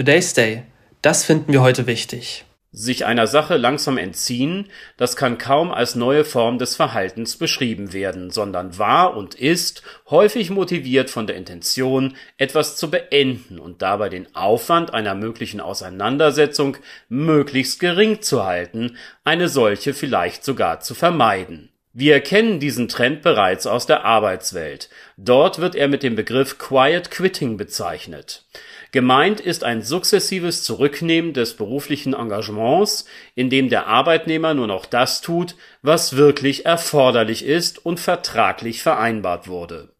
Today's Day. Das finden wir heute wichtig. Sich einer Sache langsam entziehen, das kann kaum als neue Form des Verhaltens beschrieben werden, sondern war und ist häufig motiviert von der Intention, etwas zu beenden und dabei den Aufwand einer möglichen Auseinandersetzung möglichst gering zu halten, eine solche vielleicht sogar zu vermeiden. Wir kennen diesen Trend bereits aus der Arbeitswelt. Dort wird er mit dem Begriff Quiet Quitting bezeichnet. Gemeint ist ein sukzessives Zurücknehmen des beruflichen Engagements, in dem der Arbeitnehmer nur noch das tut, was wirklich erforderlich ist und vertraglich vereinbart wurde.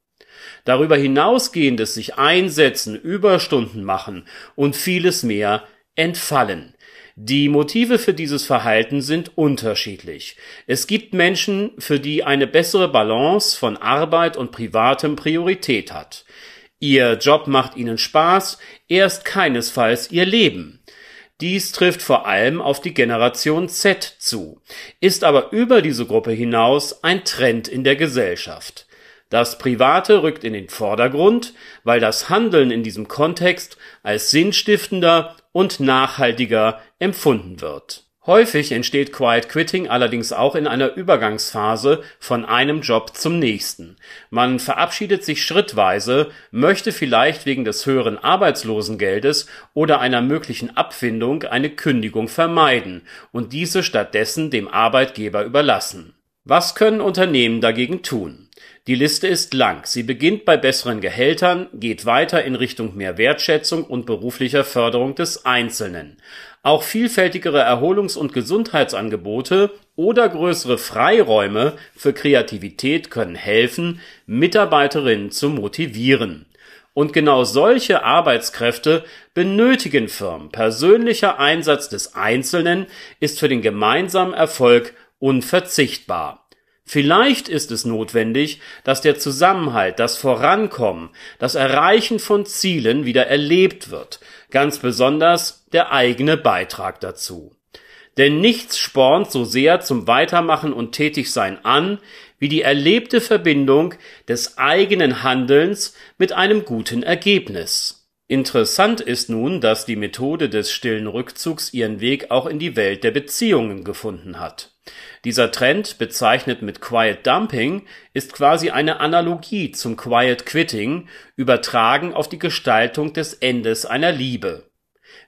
Darüber hinausgehendes sich einsetzen, Überstunden machen und vieles mehr entfallen. Die Motive für dieses Verhalten sind unterschiedlich. Es gibt Menschen, für die eine bessere Balance von Arbeit und Privatem Priorität hat. Ihr Job macht ihnen Spaß, erst keinesfalls ihr Leben. Dies trifft vor allem auf die Generation Z zu, ist aber über diese Gruppe hinaus ein Trend in der Gesellschaft. Das Private rückt in den Vordergrund, weil das Handeln in diesem Kontext als sinnstiftender und nachhaltiger empfunden wird Häufig entsteht Quiet Quitting allerdings auch in einer Übergangsphase von einem Job zum nächsten. Man verabschiedet sich schrittweise, möchte vielleicht wegen des höheren Arbeitslosengeldes oder einer möglichen Abfindung eine Kündigung vermeiden und diese stattdessen dem Arbeitgeber überlassen. Was können Unternehmen dagegen tun? Die Liste ist lang. Sie beginnt bei besseren Gehältern, geht weiter in Richtung mehr Wertschätzung und beruflicher Förderung des Einzelnen. Auch vielfältigere Erholungs- und Gesundheitsangebote oder größere Freiräume für Kreativität können helfen, Mitarbeiterinnen zu motivieren. Und genau solche Arbeitskräfte benötigen Firmen. Persönlicher Einsatz des Einzelnen ist für den gemeinsamen Erfolg unverzichtbar. Vielleicht ist es notwendig, dass der Zusammenhalt, das Vorankommen, das Erreichen von Zielen wieder erlebt wird, ganz besonders der eigene Beitrag dazu. Denn nichts spornt so sehr zum Weitermachen und Tätigsein an, wie die erlebte Verbindung des eigenen Handelns mit einem guten Ergebnis. Interessant ist nun, dass die Methode des stillen Rückzugs ihren Weg auch in die Welt der Beziehungen gefunden hat. Dieser Trend, bezeichnet mit Quiet Dumping, ist quasi eine Analogie zum Quiet Quitting, übertragen auf die Gestaltung des Endes einer Liebe.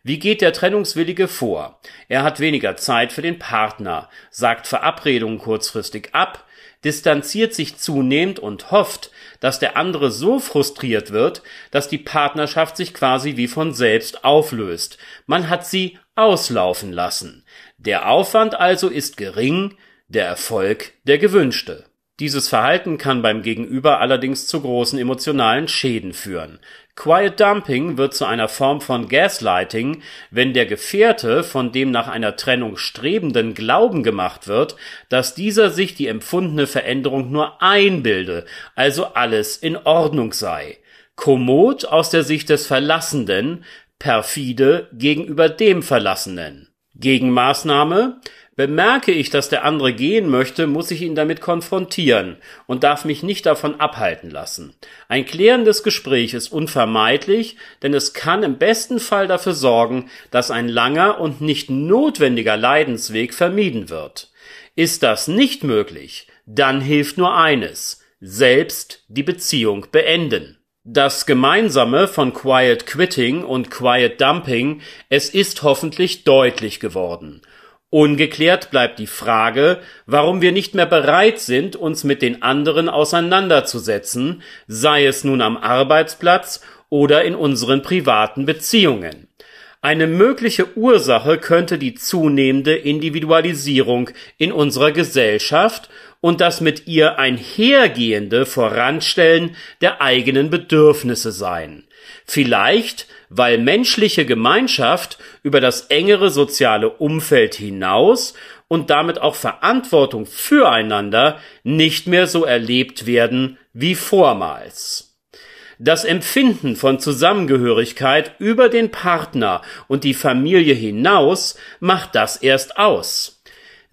Wie geht der Trennungswillige vor? Er hat weniger Zeit für den Partner, sagt Verabredungen kurzfristig ab, distanziert sich zunehmend und hofft, dass der andere so frustriert wird, dass die Partnerschaft sich quasi wie von selbst auflöst. Man hat sie auslaufen lassen. Der Aufwand also ist gering, der Erfolg der gewünschte. Dieses Verhalten kann beim Gegenüber allerdings zu großen emotionalen Schäden führen. Quiet Dumping wird zu einer Form von Gaslighting, wenn der Gefährte von dem nach einer Trennung Strebenden Glauben gemacht wird, dass dieser sich die empfundene Veränderung nur einbilde, also alles in Ordnung sei. Kommod aus der Sicht des Verlassenden, perfide gegenüber dem Verlassenen. Gegenmaßnahme Bemerke ich, dass der andere gehen möchte, muss ich ihn damit konfrontieren und darf mich nicht davon abhalten lassen. Ein klärendes Gespräch ist unvermeidlich, denn es kann im besten Fall dafür sorgen, dass ein langer und nicht notwendiger Leidensweg vermieden wird. Ist das nicht möglich, dann hilft nur eines, selbst die Beziehung beenden. Das Gemeinsame von Quiet Quitting und Quiet Dumping, es ist hoffentlich deutlich geworden. Ungeklärt bleibt die Frage, warum wir nicht mehr bereit sind, uns mit den anderen auseinanderzusetzen, sei es nun am Arbeitsplatz oder in unseren privaten Beziehungen. Eine mögliche Ursache könnte die zunehmende Individualisierung in unserer Gesellschaft und das mit ihr einhergehende Voranstellen der eigenen Bedürfnisse sein. Vielleicht weil menschliche Gemeinschaft über das engere soziale Umfeld hinaus und damit auch Verantwortung füreinander nicht mehr so erlebt werden wie vormals. Das Empfinden von Zusammengehörigkeit über den Partner und die Familie hinaus macht das erst aus.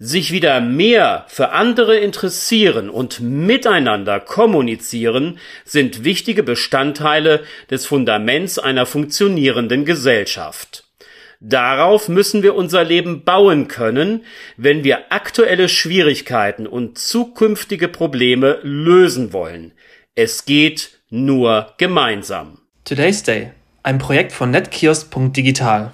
sich wieder mehr für andere interessieren und miteinander kommunizieren, sind wichtige Bestandteile des Fundaments einer funktionierenden Gesellschaft. Darauf müssen wir unser Leben bauen können, wenn wir aktuelle Schwierigkeiten und zukünftige Probleme lösen wollen. Es geht nur gemeinsam. Today's Day, ein Projekt von netkiosk.digital.